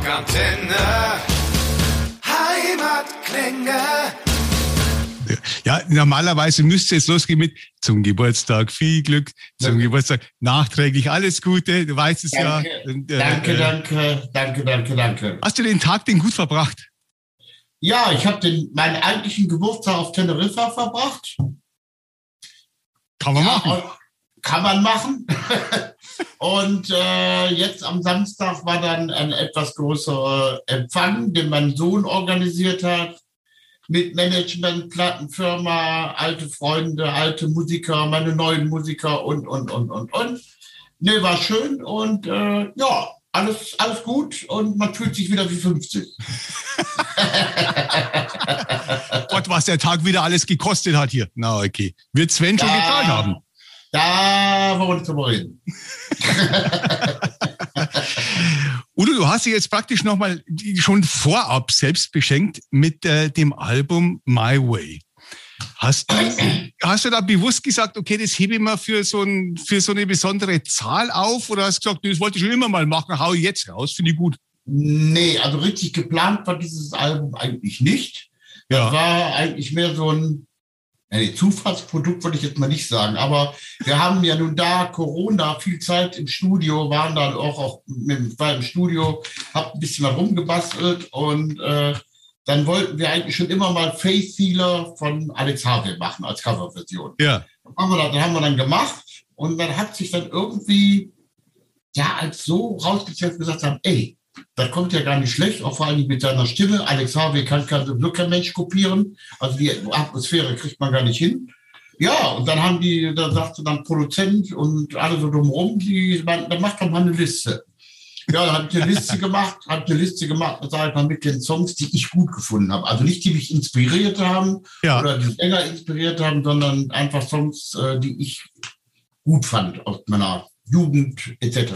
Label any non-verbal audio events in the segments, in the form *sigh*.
Rockantenne. Heimatklänge. Ja, normalerweise müsste es losgehen mit zum Geburtstag viel Glück, zum ja. Geburtstag nachträglich alles Gute, du weißt es danke, ja. Und, äh, danke, danke, danke, danke, danke. Hast du den Tag denn gut verbracht? Ja, ich habe meinen eigentlichen Geburtstag auf Teneriffa verbracht. Kann man ja, machen. Kann man machen. *laughs* und äh, jetzt am Samstag war dann ein etwas größerer Empfang, den mein Sohn organisiert hat mit Management, Plattenfirma, alte Freunde, alte Musiker, meine neuen Musiker und, und, und, und, und. Nee, war schön und äh, ja, alles, alles gut und man fühlt sich wieder wie 50. *laughs* Gott, was der Tag wieder alles gekostet hat hier. Na, okay. Wird Sven schon gezahlt haben? Da wollen wir drüber reden. *laughs* Udo, du hast dich jetzt praktisch nochmal schon vorab selbst beschenkt mit äh, dem Album My Way. Hast du, hast du da bewusst gesagt, okay, das hebe ich mal für so, ein, für so eine besondere Zahl auf? Oder hast du gesagt, das wollte ich schon immer mal machen, hau ich jetzt raus, finde ich gut? Nee, also richtig geplant war dieses Album eigentlich nicht. Ja. Das war eigentlich mehr so ein Nee, Zufallsprodukt würde ich jetzt mal nicht sagen, aber wir haben ja nun da Corona viel Zeit im Studio, waren dann auch, auch mit, war im Studio, hab ein bisschen rumgebastelt und äh, dann wollten wir eigentlich schon immer mal Faith Healer von Alex Harvey machen als Coverversion. Ja. Dann haben, wir dann, dann haben wir dann gemacht und dann hat sich dann irgendwie ja als so rausgestellt gesagt haben, ey, das kommt ja gar nicht schlecht, auch vor allem mit seiner Stimme. Alex Harvey kann, so Glück kein Mensch kopieren. Also die Atmosphäre kriegt man gar nicht hin. Ja, und dann haben die, da sagte dann Produzent und alle so drumherum, die, dann macht doch mal eine Liste. Ja, dann habe ich eine Liste *laughs* gemacht, habe eine Liste gemacht, sag ich mal, mit den Songs, die ich gut gefunden habe. Also nicht die mich inspiriert haben ja. oder die länger inspiriert haben, sondern einfach Songs, äh, die ich gut fand aus meiner Jugend etc.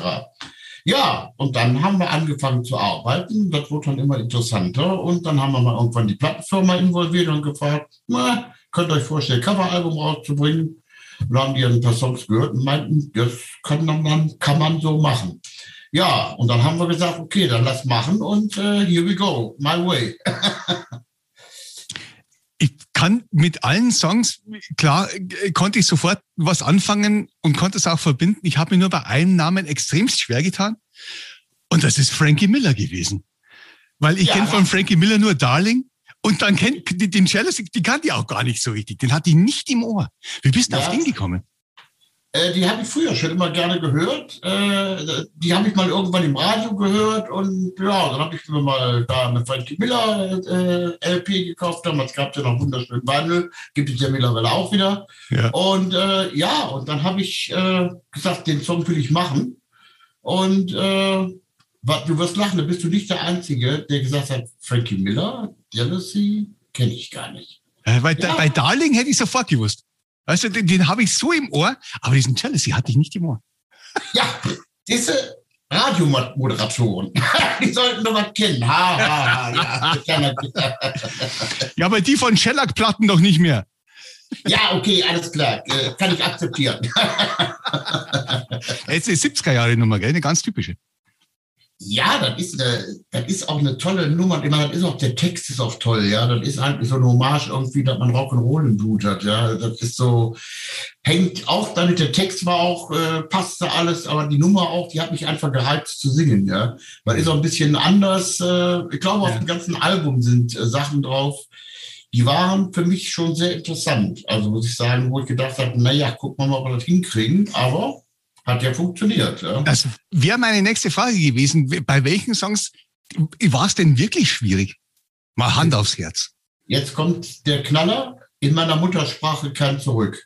Ja, und dann haben wir angefangen zu arbeiten. Das wurde dann immer interessanter. Und dann haben wir mal irgendwann die Plattenfirma involviert und gefragt, na, könnt ihr euch vorstellen, Coveralbum rauszubringen? Und haben die ein paar Songs gehört und meinten, das kann man, kann man so machen. Ja, und dann haben wir gesagt, okay, dann lass machen und uh, here we go, my way. *laughs* kann mit allen Songs, klar, konnte ich sofort was anfangen und konnte es auch verbinden. Ich habe mir nur bei einem Namen extremst schwer getan. Und das ist Frankie Miller gewesen. Weil ich ja. kenne von Frankie Miller nur Darling. Und dann kennt den Jealousy, die kannte ich auch gar nicht so richtig. Den hatte ich nicht im Ohr. Wie bist du ja. auf den gekommen? Äh, die habe ich früher schon immer gerne gehört. Äh, die habe ich mal irgendwann im Radio gehört und ja, dann habe ich mir mal da eine Frankie Miller äh, LP gekauft. Damals gab es ja noch wunderschönen Wandel, gibt es ja mittlerweile auch wieder. Ja. Und äh, ja, und dann habe ich äh, gesagt, den Song will ich machen. Und du wirst lachen, da bist du nicht der Einzige, der gesagt hat, Frankie Miller, Jealousy, kenne ich gar nicht. Bei, ja. bei Darling hätte ich sofort gewusst. Weißt du, den, den habe ich so im Ohr, aber diesen Jealousy hatte ich nicht im Ohr. Ja, diese Radiomoderatoren, *laughs* die sollten doch was kennen. Ha, ha, ha, ja. *laughs* ja, aber die von Shellac-Platten doch nicht mehr. Ja, okay, alles klar. Äh, kann ich akzeptieren. Jetzt ist 70er Jahre Nummer, gell? Eine ganz typische. Ja, das ist, eine, das ist auch eine tolle Nummer. Ich meine, das ist auch, der Text ist auch toll, ja. Das ist eigentlich so eine Hommage irgendwie, dass man Rock'n'Roll im Blut hat, ja. Das ist so, hängt auch damit, der Text war auch, äh, passte alles, aber die Nummer auch, die hat mich einfach gehypt zu singen, ja. Weil ist auch ein bisschen anders. Äh, ich glaube, auf dem ganzen Album sind äh, Sachen drauf, die waren für mich schon sehr interessant. Also muss ich sagen, wo ich gedacht habe, naja, gucken wir mal, ob wir das hinkriegen. Aber hat ja funktioniert. Ja. Das wäre meine nächste Frage gewesen. Bei welchen Songs war es denn wirklich schwierig? Mal Hand aufs Herz. Jetzt kommt der Knaller. In meiner Muttersprache kein Zurück.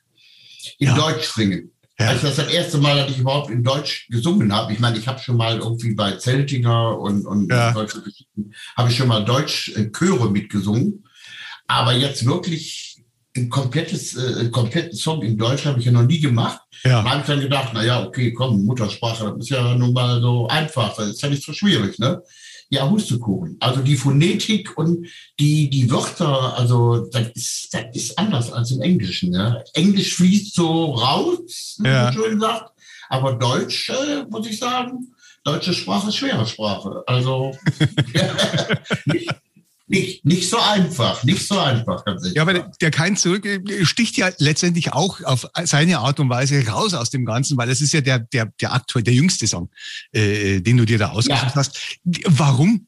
In ja. Deutsch singen. Ja. Also das das erste Mal, dass ich überhaupt in Deutsch gesungen habe. Ich meine, ich habe schon mal irgendwie bei Zeltinger und, und ja. deutsche Geschichten, habe ich schon mal Deutsch äh, Chöre mitgesungen. Aber jetzt wirklich ein komplettes, äh, kompletten Song in Deutsch habe ich ja noch nie gemacht. Ja. Da habe ich dann gedacht, na ja, okay, komm, Muttersprache, das ist ja nun mal so einfach, das ist ja nicht so schwierig, ne? Ja, Hustekuchen. Also die Phonetik und die, die Wörter, also das ist, das ist anders als im Englischen. Ne? Englisch fließt so raus, wie ja. man schön sagt. Aber Deutsch, äh, muss ich sagen, deutsche Sprache ist schwere Sprache. Also *laughs* *laughs* nicht, nicht, nicht so einfach, nicht so einfach. Ja, aber der, kein Zurück sticht ja letztendlich auch auf seine Art und Weise raus aus dem Ganzen, weil das ist ja der, der, der aktuell, der jüngste Song, äh, den du dir da ausgesucht ja. hast. Warum?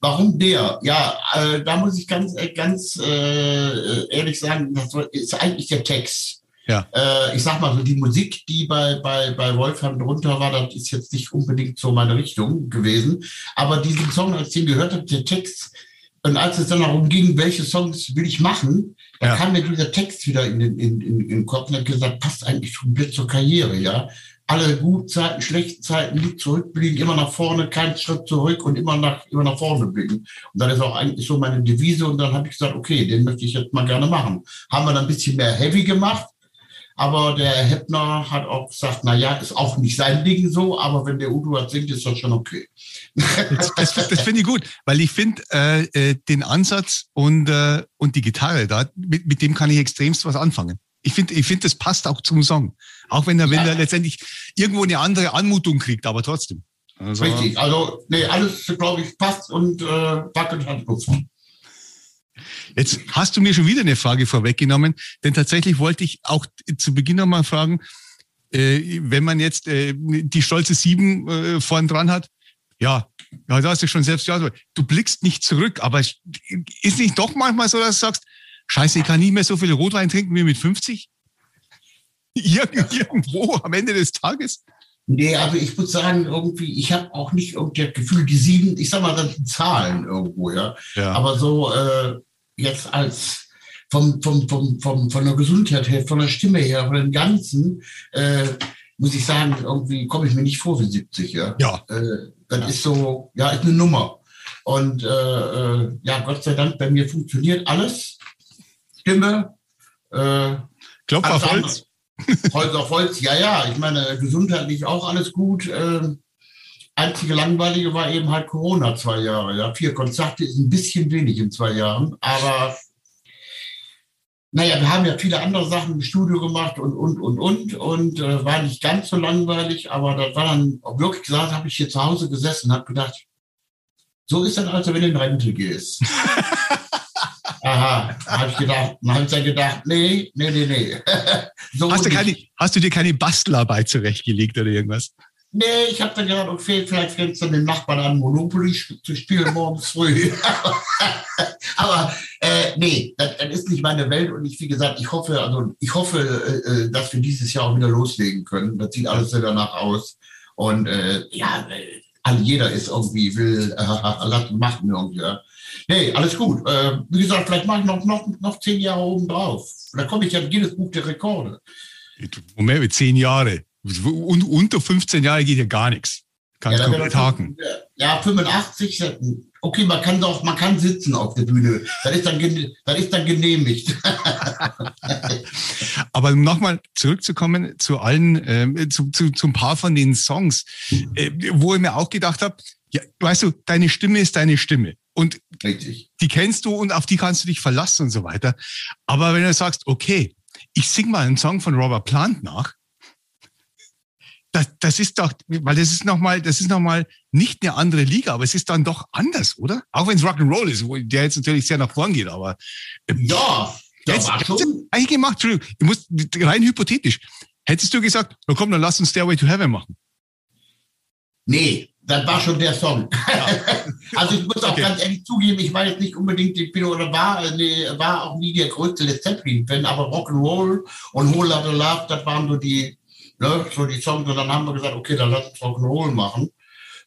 Warum der? Ja, äh, da muss ich ganz, äh, ganz äh, ehrlich sagen, das ist eigentlich der Text. Ja. Äh, ich sag mal so, die Musik, die bei, bei, bei Wolfgang drunter war, das ist jetzt nicht unbedingt so meine Richtung gewesen. Aber diesen Song, als ich den gehört habe, der Text, und als es dann darum ging, welche Songs will ich machen, da ja. kam mir dieser Text wieder in den, in, in, in den Kopf und hat gesagt, passt eigentlich komplett zur Karriere, ja. Alle guten Zeiten, schlechten Zeiten, nicht zurückblicken, immer nach vorne, keinen Schritt zurück und immer nach, immer nach vorne blicken. Und das ist auch eigentlich so meine Devise. Und dann habe ich gesagt, okay, den möchte ich jetzt mal gerne machen. Haben wir dann ein bisschen mehr Heavy gemacht, aber der Heppner hat auch gesagt, na ja, ist auch nicht sein Ding so, aber wenn der Udo hat singt, ist das schon okay. Das, das, das finde ich gut, weil ich finde äh, äh, den Ansatz und, äh, und die Gitarre da, mit, mit dem kann ich extremst was anfangen. Ich finde, ich finde, das passt auch zum Song. Auch wenn er, ja. wenn er letztendlich irgendwo eine andere Anmutung kriegt, aber trotzdem. Also, Richtig, also nee, alles, glaube ich, passt und äh, wackelt hat Luft. Jetzt hast du mir schon wieder eine Frage vorweggenommen, denn tatsächlich wollte ich auch zu Beginn nochmal fragen, äh, wenn man jetzt äh, die stolze Sieben äh, vorn dran hat, ja, ja, da hast du schon selbst, ja, du blickst nicht zurück, aber ist nicht doch manchmal so, dass du sagst, scheiße, ich kann nicht mehr so viel Rotwein trinken wie mit 50? *laughs* irgendwo am Ende des Tages? Nee, also ich muss sagen, irgendwie, ich habe auch nicht irgendwie das Gefühl, die sieben, ich sag mal, das sind Zahlen irgendwo, ja. ja. Aber so, äh, jetzt als vom, vom, vom, vom, von der Gesundheit her, von der Stimme her, von dem Ganzen, äh, muss ich sagen, irgendwie komme ich mir nicht vor wie 70, ja. Ja. Äh, das ja. ist so, ja, ist eine Nummer. Und äh, äh, ja, Gott sei Dank, bei mir funktioniert alles. Stimme, äh, Klopf auf Holz. Holz auf Holz, ja, ja. Ich meine, gesundheitlich auch alles gut. Äh, einzige Langweilige war eben halt Corona zwei Jahre. Ja, vier Konzerte ist ein bisschen wenig in zwei Jahren, aber naja, wir haben ja viele andere Sachen im Studio gemacht und, und, und, und, und äh, war nicht ganz so langweilig, aber das war dann wirklich gesagt, habe ich hier zu Hause gesessen und habe gedacht, so ist das also, wenn du in Rente gehst. *laughs* Aha, habe ich gedacht, habe ich dann gedacht, nee, nee, nee, nee. *laughs* so hast, du keine, hast du dir keine Bastelarbeit zurechtgelegt oder irgendwas? Nee, ich habe dann gedacht, okay, vielleicht fängst du den Nachbarn an, Monopoly zu spielen morgens früh. *laughs* Aber äh, nee, das, das, ist nicht meine Welt und ich, wie gesagt, ich hoffe, also ich hoffe, äh, äh dass wir dieses Jahr auch wieder loslegen können. Das sieht alles sehr danach aus. Und äh, ja, äh, jeder ist irgendwie, will äh, machen irgendwie. Ja. Nee, alles gut. Äh, wie gesagt, vielleicht mache ich noch, noch, noch zehn Jahre oben drauf. Da komme ich ja in jedes Buch der Rekorde. Moment, zehn Jahre. Und unter 15 Jahre geht ja gar nichts. Kann ja, komplett haken. Ja, 85, okay, man kann doch, man kann sitzen auf der Bühne. Das ist dann, das ist dann genehmigt. *laughs* Aber um nochmal zurückzukommen zu allen, äh, zu, zu, zu ein paar von den Songs, äh, wo ich mir auch gedacht habe, ja, weißt du, deine Stimme ist deine Stimme. Und Richtig. die kennst du und auf die kannst du dich verlassen und so weiter. Aber wenn du sagst, okay, ich sing mal einen Song von Robert Plant nach, das, das ist doch, weil das ist nochmal, das ist nochmal nicht eine andere Liga, aber es ist dann doch anders, oder? Auch wenn es Rock'n'Roll ist, wo der jetzt natürlich sehr nach vorn geht, aber. Ähm, ja, jetzt, war schon. Eigentlich gemacht, Entschuldigung, ich muss, rein hypothetisch. Hättest du gesagt, na komm, dann lass uns Stairway to Heaven machen? Nee, das war schon der Song. *laughs* Ja. also ich muss auch okay. ganz ehrlich zugeben, ich war jetzt nicht unbedingt, ich bin oder war, nee, war auch nie der größte Led Zeppelin-Fan, aber Rock'n'Roll und Whole Lotta Love, das waren so die, ne, so die Songs. Und dann haben wir gesagt, okay, dann lass uns Rock'n'Roll machen.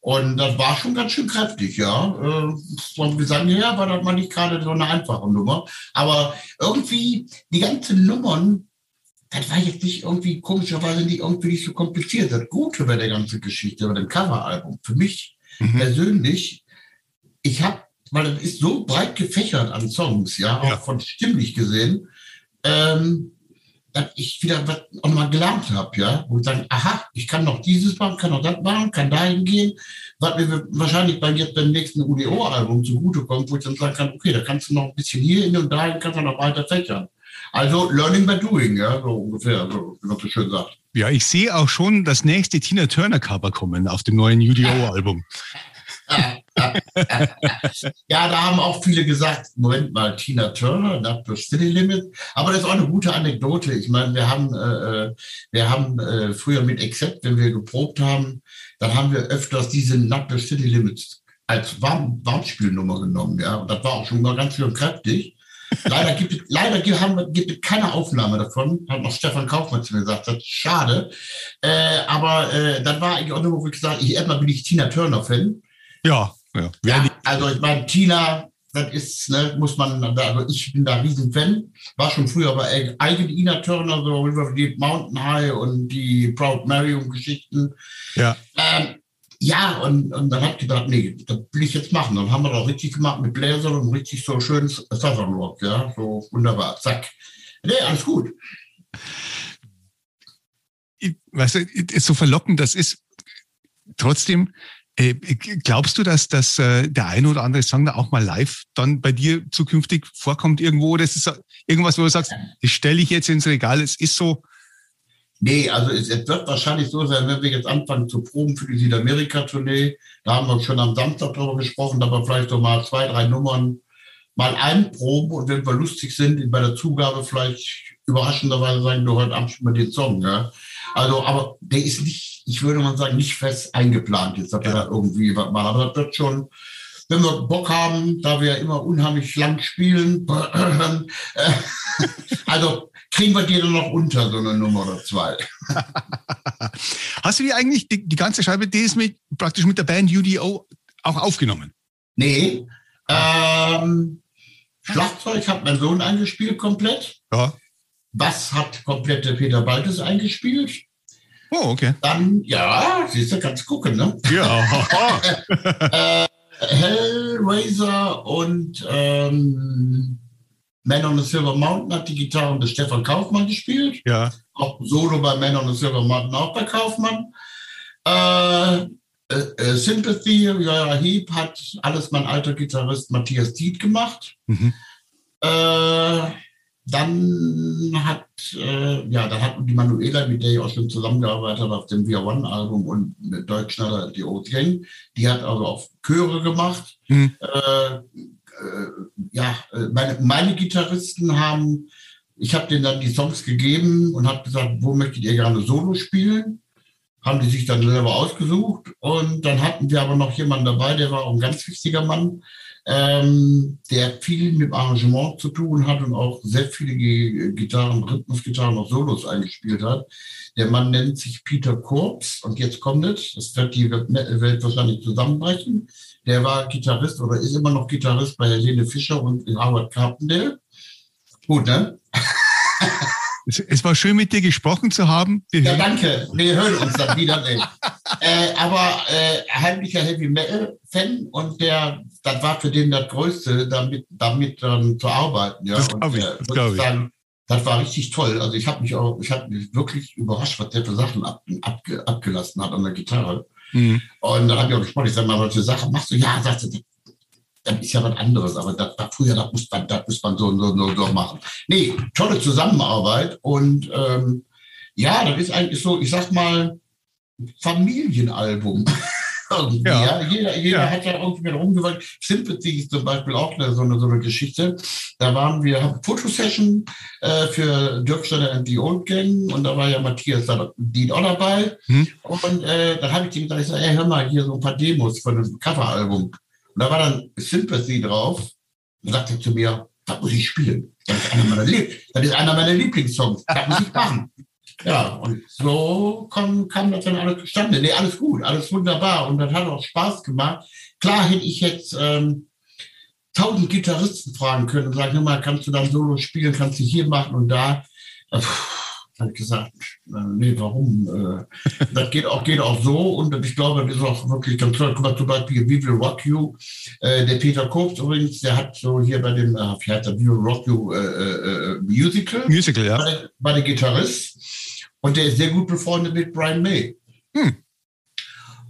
Und das war schon ganz schön kräftig, ja. Äh, vom Gesang her war das mal nicht gerade so eine einfache Nummer. Aber irgendwie die ganzen Nummern, das war jetzt nicht irgendwie komischerweise nicht irgendwie nicht so kompliziert. Das Gute bei der ganzen Geschichte, bei dem Coveralbum, für mich mhm. persönlich, ich habe, weil das ist so breit gefächert an Songs, ja, auch ja. von stimmlich gesehen, ähm, dass ich wieder was auch mal gelernt habe, ja, und sagen, aha, ich kann noch dieses machen, kann noch das machen, kann dahin gehen, was mir wahrscheinlich beim jetzt beim nächsten UDO-Album zugutekommt, wo ich dann sagen kann, okay, da kannst du noch ein bisschen hier hin und dahin kannst du noch weiter fächern. Also Learning by Doing, ja, so ungefähr, so, wie man so schön sagt. Ja, ich sehe auch schon das nächste Tina Turner Cover kommen auf dem neuen UDO-Album. *laughs* *laughs* ja, da haben auch viele gesagt, Moment mal, Tina Turner, Not the City Limit. Aber das ist auch eine gute Anekdote. Ich meine, wir haben, äh, äh, wir haben äh, früher mit Accept, wenn wir geprobt haben, dann haben wir öfters diese Not the City Limits als Warm Warmspielnummer genommen. Ja, und das war auch schon mal ganz schön kräftig. Leider gibt es, leider haben, gibt es keine Aufnahme davon, hat noch Stefan Kaufmann zu mir gesagt. Das ist schade. Äh, aber äh, dann war eigentlich auch nur, wo ich gesagt ich erstmal bin ich Tina Turner-Fan. Ja, ja. ja. Also ich meine, Tina, das ist, ne, muss man, also ich bin da riesen Fan. War schon früher bei eigene Ina Turner, so River Deep Mountain High und die Proud Mary und Geschichten. Ja. Ähm, ja, und, und dann hat ich gedacht, nee, das will ich jetzt machen. Dann haben wir doch richtig gemacht mit Bläsern und richtig so schönes Southern Rock, ja, so wunderbar, zack. Nee, alles gut. Weißt du, so verlockend das ist, trotzdem, glaubst du, dass, dass äh, der eine oder andere Song da auch mal live dann bei dir zukünftig vorkommt irgendwo? Oder ist irgendwas, wo du sagst, das stelle ich jetzt ins Regal, es ist so, Nee, also es, wird wahrscheinlich so sein, wenn wir jetzt anfangen zu proben für die Südamerika-Tournee, da haben wir schon am Samstag darüber gesprochen, wir vielleicht so mal zwei, drei Nummern mal einproben und wenn wir lustig sind, bei der Zugabe vielleicht überraschenderweise sagen, du heute Abend schon mal den Song. Ja? Also, aber der ist nicht, ich würde mal sagen, nicht fest eingeplant jetzt, dass ja. wir da irgendwie was machen. Aber das wird schon, wenn wir Bock haben, da wir ja immer unheimlich lang spielen, *clears throat* also kriegen wir dir dann noch unter, so eine Nummer oder zwei. *laughs* Hast du die eigentlich, die, die ganze Scheibe, die ist mit, praktisch mit der Band UDO auch aufgenommen? Nee. Ähm, Schlagzeug hat mein Sohn eingespielt komplett. Ja. Bass hat komplett der Peter Baltes eingespielt. Oh, okay. Dann, ja, siehst du, kannst gucken, ne? Ja. *laughs* äh, Hellraiser und ähm, man on the Silver Mountain hat die Gitarren des Stefan Kaufmann gespielt. Ja. Auch Solo bei Man on the Silver Mountain auch bei Kaufmann. Äh, äh, äh Sympathy, ja, Heap hat alles mein alter Gitarrist Matthias Diet gemacht. Mhm. Äh, dann hat, äh, ja, dann hat die Manuela, mit der ich auch schon zusammengearbeitet habe auf dem Via One Album und mit Deutschschnaller die Old Gang, die hat also auch Chöre gemacht. Mhm. Äh, äh, ja, äh, meine, meine Gitarristen haben, ich habe denen dann die Songs gegeben und habe gesagt, wo möchtet ihr gerne Solo spielen? Haben die sich dann selber ausgesucht. Und dann hatten wir aber noch jemanden dabei, der war auch ein ganz wichtiger Mann, ähm, der viel mit Arrangement zu tun hat und auch sehr viele Gitarren, Rhythmusgitarren, auch Solos eingespielt hat. Der Mann nennt sich Peter Korps und jetzt kommt es, das wird die Welt wahrscheinlich zusammenbrechen. Der war Gitarrist oder ist immer noch Gitarrist bei Helene Fischer und Howard Carpendale. Gut, ne? *laughs* Es war schön, mit dir gesprochen zu haben. Wir ja, danke. Wir hören uns dann wieder. äh, aber äh, heimlicher Heavy Metal Fan und der, das war für den das Größte, damit, damit ähm, zu arbeiten. Ja. Das glaube ich. Äh, das, sagen, das war richtig toll. Also ich habe mich auch, ich habe mich wirklich überrascht, was der für Sachen ab, ab, abgelassen hat an der Gitarre. Mhm. Und dann habe ich auch gesprochen, ich sage mal, solche Sachen machst du? Ja, sagte, das ist ja was anderes, aber das, das früher, das muss man, das muss man so, so, so, so machen. Nee, tolle Zusammenarbeit und ähm, ja, das ist eigentlich so, ich sag mal, Familienalbum. *laughs* Ja. ja. Jeder, jeder ja. hat ja irgendwie rumgewollt. Sympathy ist zum Beispiel auch eine, so, eine, so eine Geschichte. Da waren wir, haben Fotosession äh, für Dirk Steiner and the Old Gang und da war ja Matthias Dean auch dabei. Hm. Und äh, dann habe ich ihm gesagt, ich sag, ey, hör mal, hier so ein paar Demos von einem Coveralbum. Und da war dann Sympathy drauf. Und sagte zu mir, das muss ich spielen. Das ist einer meiner, Lieb das ist einer meiner Lieblingssongs. Das muss ich machen. Ja, und so kam, kam das dann alles zustande. Nee, alles gut, alles wunderbar und das hat auch Spaß gemacht. Klar hätte ich jetzt ähm, tausend Gitarristen fragen können und sagen, hör mal, kannst du dann Solo spielen, kannst du hier machen und da. Äh, habe ich gesagt, äh, nee, warum? Äh, das geht auch, geht auch so und ich glaube, das ist auch wirklich ganz toll. Guck mal, zum Beispiel We Will Rock You. Äh, der Peter Kobs übrigens, der hat so hier bei dem, wie heißt der, We Will Rock You äh, äh, Musical. Musical, ja. Bei der, bei der Gitarrist. Und der ist sehr gut befreundet mit Brian May. Hm.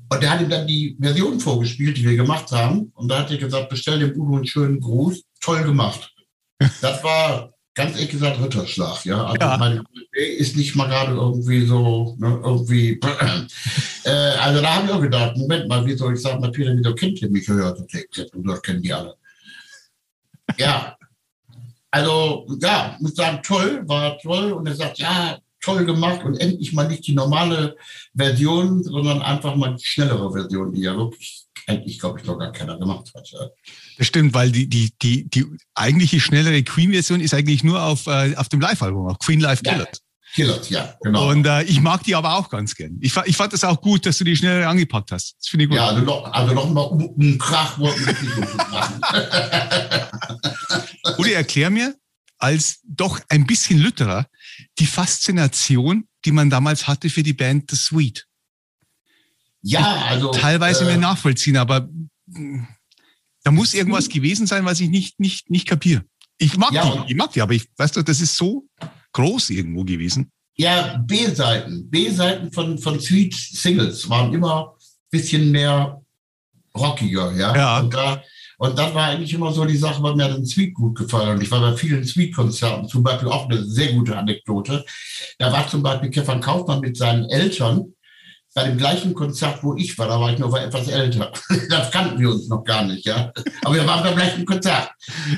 Und der hat ihm dann die Version vorgespielt, die wir gemacht haben. Und da hat er gesagt, bestell dem Udo einen schönen Gruß. Toll gemacht. Das war ganz ehrlich gesagt Ritterschlag, ja. Also ja. meine Idee ist nicht mal gerade irgendwie so, ne, irgendwie. *clears throat* äh, also da habe ich auch gedacht, Moment mal, wie soll ich sagen, Peter, wieso kennt ihr mich gehört? Und das kennen die alle. Ja. Also, ja, muss sagen, toll, war toll. Und er sagt, ja, toll gemacht und endlich mal nicht die normale Version, sondern einfach mal die schnellere Version, die ja wirklich eigentlich, glaube ich, noch gar keiner gemacht hat. Das stimmt, weil die, die, die, die eigentliche schnellere Queen-Version ist eigentlich nur auf, äh, auf dem Live-Album, auf Queen Live Killers. Ja. Killers, ja, genau. Und äh, ich mag die aber auch ganz gern. Ich, ich fand das auch gut, dass du die schnellere angepackt hast. Das finde ich gut. Ja, also noch, also noch mal um, um Krach wollten wir nicht machen. *laughs* Uli, erklär mir, als doch ein bisschen Lütterer, die Faszination, die man damals hatte für die Band The Sweet. Ja, also. Teilweise äh, mir nachvollziehen, aber da muss irgendwas gewesen sein, was ich nicht, nicht, nicht kapiere. Ich mag ja, die, ich mag die, aber ich, weißt du, das ist so groß irgendwo gewesen. Ja, B-Seiten. B-Seiten von, von Sweet Singles waren immer ein bisschen mehr rockiger, ja. ja. Und, da, und das war eigentlich immer so die Sache, weil mir den Sweet gut gefallen. Und ich war bei vielen Sweet-Konzerten, zum Beispiel auch eine sehr gute Anekdote. Da war zum Beispiel Kevin Kaufmann mit seinen Eltern bei dem gleichen Konzert, wo ich war, da war ich noch etwas älter. *laughs* das kannten wir uns noch gar nicht, ja. Aber wir waren beim gleichen Konzert.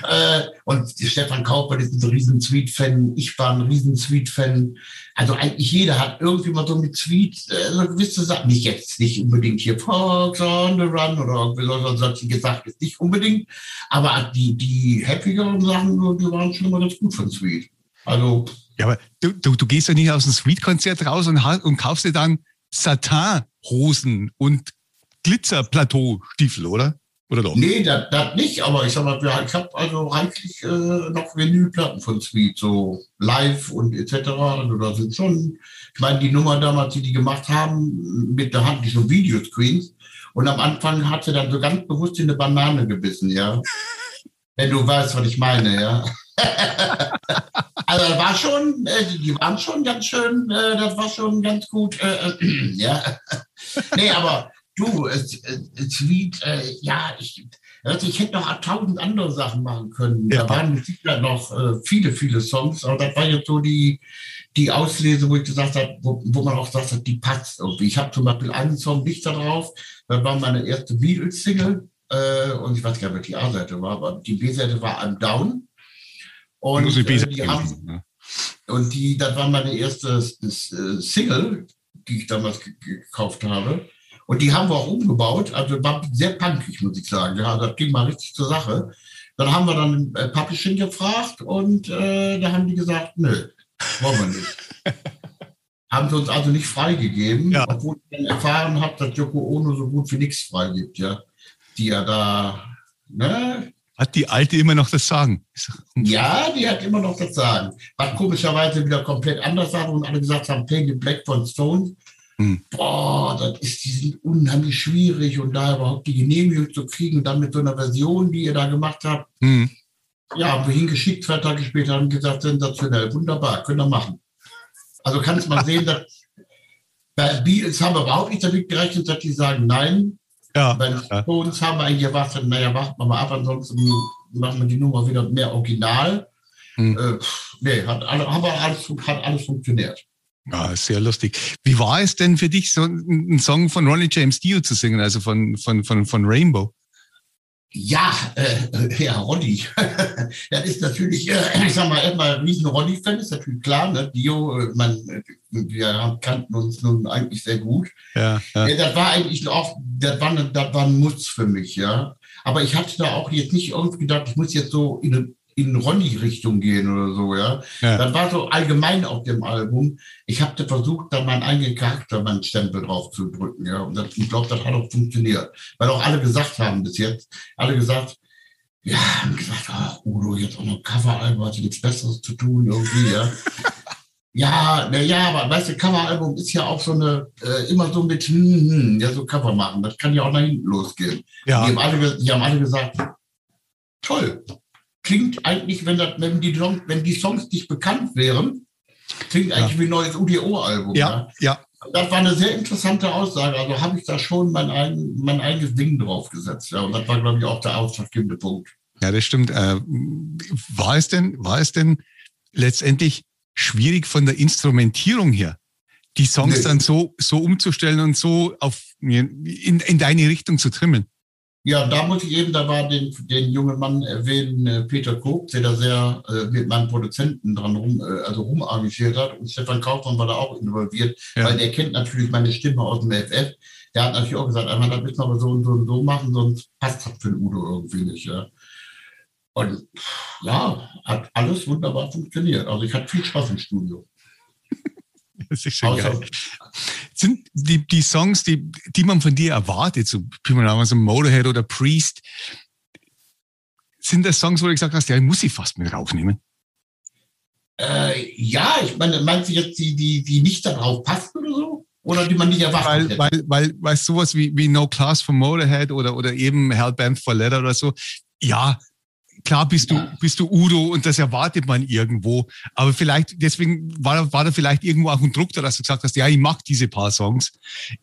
Äh, und Stefan Kaufmann ist ein riesen Sweet-Fan. Ich war ein riesen Sweet-Fan. Also eigentlich jeder hat irgendwie mal so mit Sweet äh, so gewisse Sachen. Nicht jetzt, nicht unbedingt hier Fox on the Run oder irgendwie so, solche gesagt ist nicht unbedingt. Aber die, die happigeren Sachen, die waren schon immer ganz gut von Sweet. Also. Ja, aber du, du, du gehst ja nicht aus dem Sweet-Konzert raus und, und kaufst dir dann Satin-Hosen und Glitzer-Plateau-Stiefel, oder? Oder doch? Nee, das, nicht, aber ich sag mal, ich habe also reichlich äh, noch Vinylplatten von Sweet, so live und etc. Also da sind schon, ich meine, die Nummer damals, die die gemacht haben, mit der Hand, die so Videoscreens. Und am Anfang hat sie dann so ganz bewusst in eine Banane gebissen, ja. *laughs* Wenn du weißt, was ich meine, ja. Also war schon, äh, die waren schon ganz schön, äh, das war schon ganz gut, äh, *clears throat* ja. *laughs* nee, aber du, äh, ja, ich, ich hätte noch tausend andere Sachen machen können. Ja. Da waren sicher noch viele, viele Songs, aber das war jetzt so die, die Auslese, wo ich gesagt habe, wo, wo man auch hat, die passt irgendwie. Ich habe zum Beispiel einen Song nicht da drauf, das war meine erste Beatles-Single und ich weiß gar nicht, was die A-Seite war, aber die B-Seite war I'm Down. Und die, äh, die haben, ne? und die, das war meine erste äh, Single, die ich damals gekauft habe. Und die haben wir auch umgebaut. Also war sehr punkig, muss ich sagen. Ja, das ging mal richtig zur Sache. Dann haben wir dann äh, Publishing gefragt und äh, da haben die gesagt, nö, wollen wir nicht. *laughs* haben sie uns also nicht freigegeben, ja. obwohl ich dann erfahren habe, dass Yoko Ono so gut wie nichts freigibt, ja. Die ja da, ne, hat die Alte immer noch das Sagen? Ja, die hat immer noch das Sagen. Was komischerweise wieder komplett anders war und alle gesagt haben, Painted Black von Stones. Hm. Boah, das ist, die sind unheimlich schwierig und da überhaupt die Genehmigung zu kriegen und dann mit so einer Version, die ihr da gemacht habt. Hm. Ja, haben wir hingeschickt, zwei Tage später haben gesagt, sensationell, wunderbar, könnt ihr machen. Also kannst mal sehen, dass bei Beatles haben wir überhaupt nicht damit gerechnet, dass die sagen, nein, ja. Bei den Stones haben wir eigentlich erwartet, naja, warten wir mal ab, ansonsten machen wir die Nummer wieder mehr original. Hm. Äh, nee, hat, aber alles, hat alles funktioniert. Ja, sehr lustig. Wie war es denn für dich, so einen Song von Ronnie James Dio zu singen, also von, von, von, von Rainbow? Ja, äh, ja, Ronny. *laughs* das ist natürlich, äh, ich sag mal, erstmal ein riesen Ronny-Fan, ist natürlich klar. Ne? Dio, äh, man, äh, wir kannten uns nun eigentlich sehr gut. Ja, ja. das war eigentlich auch, das war, das war ein Muss für mich, ja. Aber ich hatte da auch jetzt nicht irgendwie gedacht, ich muss jetzt so in eine in Ronny-Richtung gehen oder so, ja. ja. Das war so allgemein auf dem Album. Ich habe versucht, da meinen eigenen Charakter, meinen Stempel drauf zu drücken, ja. Und das, ich glaube, das hat auch funktioniert. Weil auch alle gesagt haben bis jetzt, alle gesagt, ja, haben gesagt, ach, Udo, jetzt auch noch Coveralbum, hat nichts Besseres zu tun, irgendwie, ja. *laughs* Ja, na ja, aber weißt du, Coveralbum ist ja auch so eine, äh, immer so mit, hm, hm, ja, so Cover machen. Das kann ja auch nach hinten losgehen. Ja. Die, haben alle, die haben alle gesagt, toll, klingt eigentlich, wenn, das, wenn, die, wenn die Songs nicht bekannt wären, klingt eigentlich ja. wie ein neues UDO-Album. Ja, ja. Das war eine sehr interessante Aussage. Also habe ich da schon mein, ein, mein eigenes Ding draufgesetzt. Ja. Und das war, glaube ich, auch der ausschlaggebende Punkt. Ja, das stimmt. Äh, war es denn, war es denn letztendlich schwierig von der Instrumentierung her, die Songs nee. dann so, so umzustellen und so auf, in, in deine Richtung zu trimmen. Ja, da muss ich eben, da war den, den jungen Mann erwähnen, äh, Peter Koch, der da sehr äh, mit meinem Produzenten dran rum, äh, also rumarrangiert hat. Und Stefan Kaufmann war da auch involviert, ja. weil er kennt natürlich meine Stimme aus dem FF. Der hat natürlich auch gesagt, einmal, das müssen wir aber so und so und so machen, sonst passt das für den Udo irgendwie nicht. Ja. Und ja, hat alles wunderbar funktioniert. Also ich hatte viel Spaß im Studio. *laughs* Das ist schon Außer, geil. Sind die, die Songs, die, die man von dir erwartet, so so Motorhead oder Priest, sind das Songs, wo du gesagt hast, ja, ich muss sie fast mit raufnehmen? Äh, ja, ich meine, meinst du jetzt die, die, die nicht darauf passen oder so? Oder die man nicht erwartet weil, Weil, weil, weil sowas wie, wie No Class for Motorhead oder, oder eben Hellbent for Leather oder so, ja, klar bist du, bist du Udo und das erwartet man irgendwo. Aber vielleicht, deswegen war, war da vielleicht irgendwo auch ein Druck da, dass du gesagt hast, ja, ich mag diese paar Songs.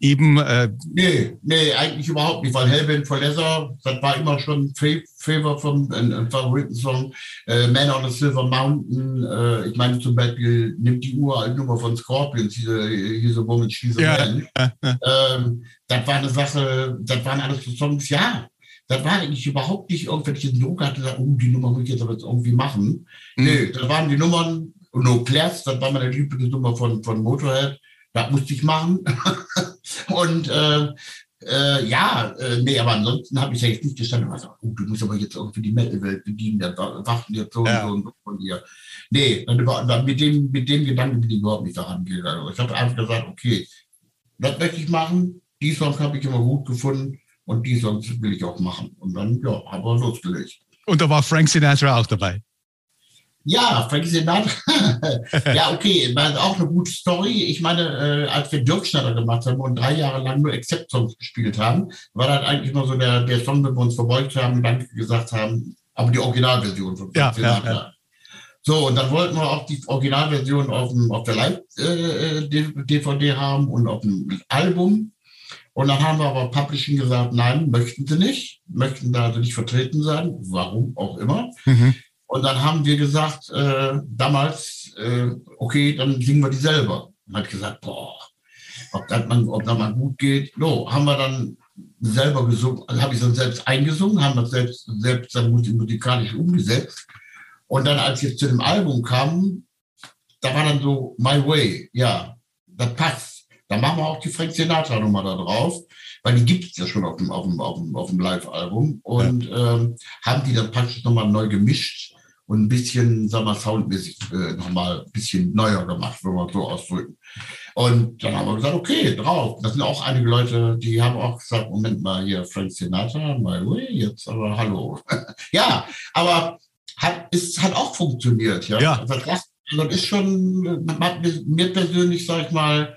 Eben. Äh, nee, nee, eigentlich überhaupt nicht, weil Hellbent for Leather, das war immer schon ein Favor von ein, Favoritensong. Äh, Man on a Silver Mountain, äh, ich meine zum Beispiel, nimmt die uralte Nummer von Scorpions, diese He's a Woman, She's a ja, Man. Ja, ja. Ähm, das war eine Sache, das waren alles so Songs, ja, das war eigentlich überhaupt nicht irgendwelche Druck hatte, gesagt, oh, die Nummer muss ich jetzt aber jetzt irgendwie machen. Mhm. Nee, das waren die Nummern, No Class, das war meine Lieblingsnummer von, von Motorhead, das musste ich machen. *laughs* und äh, äh, ja, äh, nee, aber ansonsten habe ich ja jetzt nicht gestanden gesagt, oh, du musst aber jetzt irgendwie die Metal-Welt bedienen, der wachten jetzt so ja. und so und so von dir. Nee, dann, mit, dem, mit dem Gedanken bin ich überhaupt nicht daran gegangen. Ich habe einfach gesagt, okay, das möchte ich machen, die Songs habe ich immer gut gefunden und die Songs will ich auch machen. Und dann, ja, haben wir losgelegt. Und da war Frank Sinatra auch dabei. Ja, Frank Sinatra. *laughs* ja, okay, war auch eine gute Story. Ich meine, äh, als wir Dirkschneider gemacht haben und drei Jahre lang nur Accept-Songs gespielt haben, war das eigentlich nur so der, der Song, wenn wir uns verbeugt haben dann gesagt haben, aber die Originalversion von Frank ja, Sinatra. Ja, ja. So, und dann wollten wir auch die Originalversion auf, dem, auf der Live-DVD äh, haben und auf dem Album. Und dann haben wir aber Publishing gesagt, nein, möchten sie nicht, möchten da also nicht vertreten sein, warum auch immer. Mhm. Und dann haben wir gesagt, äh, damals, äh, okay, dann singen wir die selber. Und hat gesagt, boah, ob das, man, ob das mal gut geht. So, haben wir dann selber gesungen, also habe ich dann selbst eingesungen, haben das selbst, selbst dann musikalisch umgesetzt. Und dann, als wir zu dem Album kamen, da war dann so My Way, ja, das passt dann machen wir auch die Frank Sinatra-Nummer da drauf, weil die gibt es ja schon auf dem, auf dem, auf dem, auf dem Live-Album. Und ja. ähm, haben die dann praktisch nochmal neu gemischt und ein bisschen, sagen wir, soundmäßig äh, nochmal ein bisschen neuer gemacht, wenn wir so ausdrücken. Und dann haben wir gesagt, okay, drauf. Das sind auch einige Leute, die haben auch gesagt, Moment mal, hier Frank Sinatra, my way, jetzt aber hallo. *laughs* ja, aber hat, ist, hat auch funktioniert, ja. ja. Das, das ist schon, mir persönlich, sag ich mal,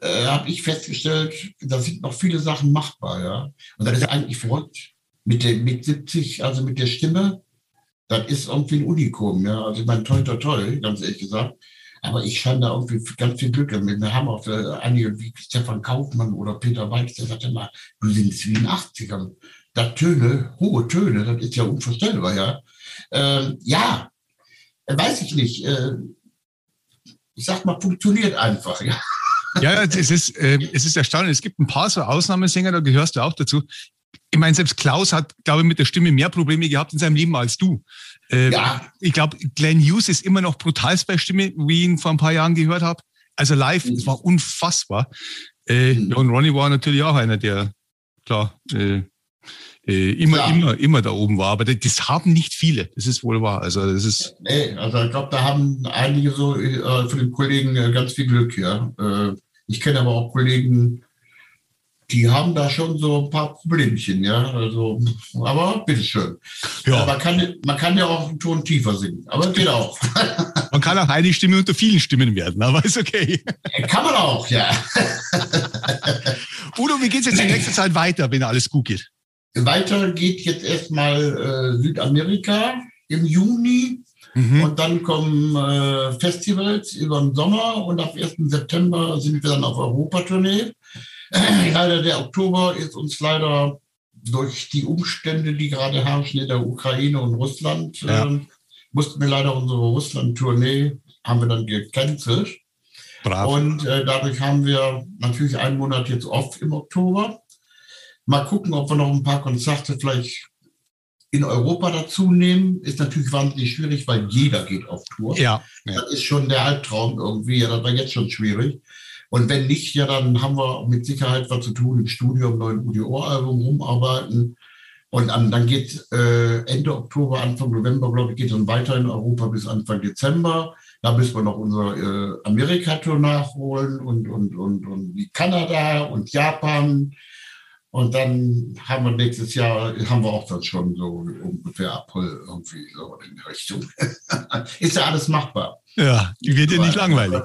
äh, habe ich festgestellt, da sind noch viele Sachen machbar, ja. Und das ist eigentlich verrückt. Mit, der, mit 70, also mit der Stimme, das ist irgendwie ein Unikum, ja. Also ich meine, toll, toll, toll, ganz ehrlich gesagt. Aber ich scheine da irgendwie ganz viel Glück. Wir haben auch äh, einige wie Stefan Kaufmann oder Peter Weiß, der sagt immer, du singst wie in den 80ern. Das Töne, hohe Töne, das ist ja unvorstellbar, ja. Ähm, ja, weiß ich nicht. Äh, ich sag mal, funktioniert einfach, *laughs* ja. Ja, es ist, äh, es ist erstaunlich. Es gibt ein paar so Ausnahmesänger, da gehörst du auch dazu. Ich meine, selbst Klaus hat, glaube ich, mit der Stimme mehr Probleme gehabt in seinem Leben als du. Äh, ja. Ich glaube, Glenn Hughes ist immer noch brutal bei Stimme, wie ich ihn vor ein paar Jahren gehört habe. Also live, es mhm. war unfassbar. Äh, mhm. und Ronnie war natürlich auch einer, der, klar, äh, äh, immer, ja. immer, immer da oben war. Aber das haben nicht viele. Das ist wohl wahr. Also das ist. Nee, also ich glaube, da haben einige so äh, von den Kollegen äh, ganz viel Glück, ja. Äh, ich kenne aber auch Kollegen, die haben da schon so ein paar Problemchen, ja. Also, aber bitteschön. Ja. Man, kann, man kann ja auch einen Ton tiefer singen, aber geht auch. *laughs* Man kann auch eine Stimme unter vielen Stimmen werden, aber ist okay. Kann man auch, ja. *laughs* Udo, wie geht es jetzt in nächster Zeit weiter, wenn alles gut geht? Weiter geht jetzt erstmal äh, Südamerika im Juni. Mhm. Und dann kommen äh, Festivals über den Sommer und ab 1. September sind wir dann auf Europatournee. Äh, *clears throat* leider der Oktober ist uns leider durch die Umstände, die gerade herrschen in der Ukraine und Russland, ja. äh, mussten wir leider unsere Russland-Tournee, haben wir dann gecancelt. Brav. Und äh, dadurch haben wir natürlich einen Monat jetzt off im Oktober. Mal gucken, ob wir noch ein paar Konzerte vielleicht in Europa dazu nehmen. Ist natürlich wahnsinnig schwierig, weil jeder geht auf Tour. Ja, ja. Das ist schon der Albtraum irgendwie. Ja, das war jetzt schon schwierig. Und wenn nicht, ja, dann haben wir mit Sicherheit was zu tun im Studio am neuen UDO-Album rumarbeiten. Und dann, geht äh, Ende Oktober, Anfang November, glaube ich, geht dann weiter in Europa bis Anfang Dezember. Da müssen wir noch unsere äh, Amerika-Tour nachholen und, und, und, und wie Kanada und Japan. Und dann haben wir nächstes Jahr, haben wir auch dann schon so ungefähr April irgendwie so in die Richtung. *laughs* Ist ja alles machbar. Ja, wird ja nicht langweilig.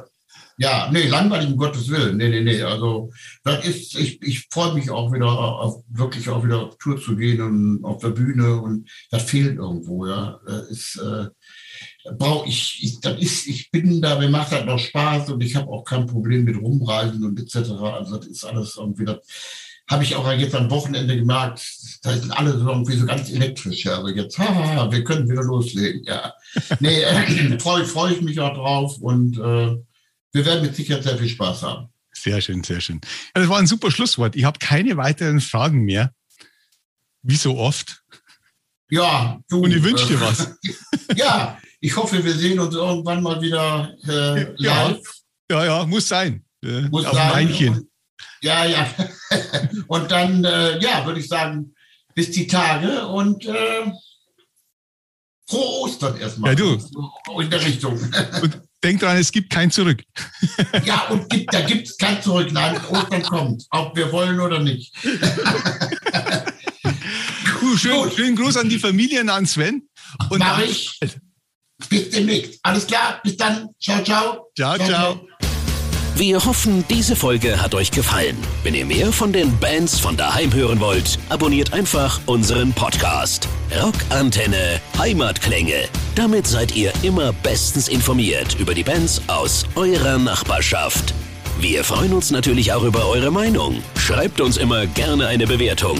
Ja, nee, langweilig um Gottes Willen. Nee, nee, nee. Also das ist, ich, ich freue mich auch wieder auf wirklich auch wieder auf Tour zu gehen und auf der Bühne und das fehlt irgendwo, ja. Das ist, äh, brauche ich, ich, das ist, ich bin da, mir macht das noch Spaß und ich habe auch kein Problem mit Rumreisen und etc. Also das ist alles irgendwie, das habe ich auch jetzt am Wochenende gemerkt, da sind alle so irgendwie so ganz elektrisch, ja, aber jetzt, haha, wir können wieder loslegen, ja. Nee, äh, *laughs* freue freu ich mich auch drauf und äh, wir werden mit Sicherheit sehr viel Spaß haben. Sehr schön, sehr schön. Ja, das war ein super Schlusswort. Ich habe keine weiteren Fragen mehr. Wie so oft. Ja, du. Und ich wünsche dir äh, was. *laughs* ja, ich hoffe, wir sehen uns irgendwann mal wieder äh, live. Ja, ja, ja muss sein. Äh, muss auf sein. Und, ja, ja. *laughs* und dann, äh, ja, würde ich sagen, bis die Tage und äh, frohe Ostern erstmal. Ja, du. In der Richtung. *laughs* Und denk dran, es gibt kein Zurück. Ja, und gibt, da gibt es kein Zurück. Nein, Ostern kommt, ob wir wollen oder nicht. *laughs* Cool, schön, schönen Gruß an die Familien, an Sven. Und Mach ich. Bis demnächst. Alles klar, bis dann. Ciao, ciao. Ciao, ciao. ciao. Wir hoffen, diese Folge hat euch gefallen. Wenn ihr mehr von den Bands von daheim hören wollt, abonniert einfach unseren Podcast. Rockantenne Heimatklänge. Damit seid ihr immer bestens informiert über die Bands aus eurer Nachbarschaft. Wir freuen uns natürlich auch über eure Meinung. Schreibt uns immer gerne eine Bewertung.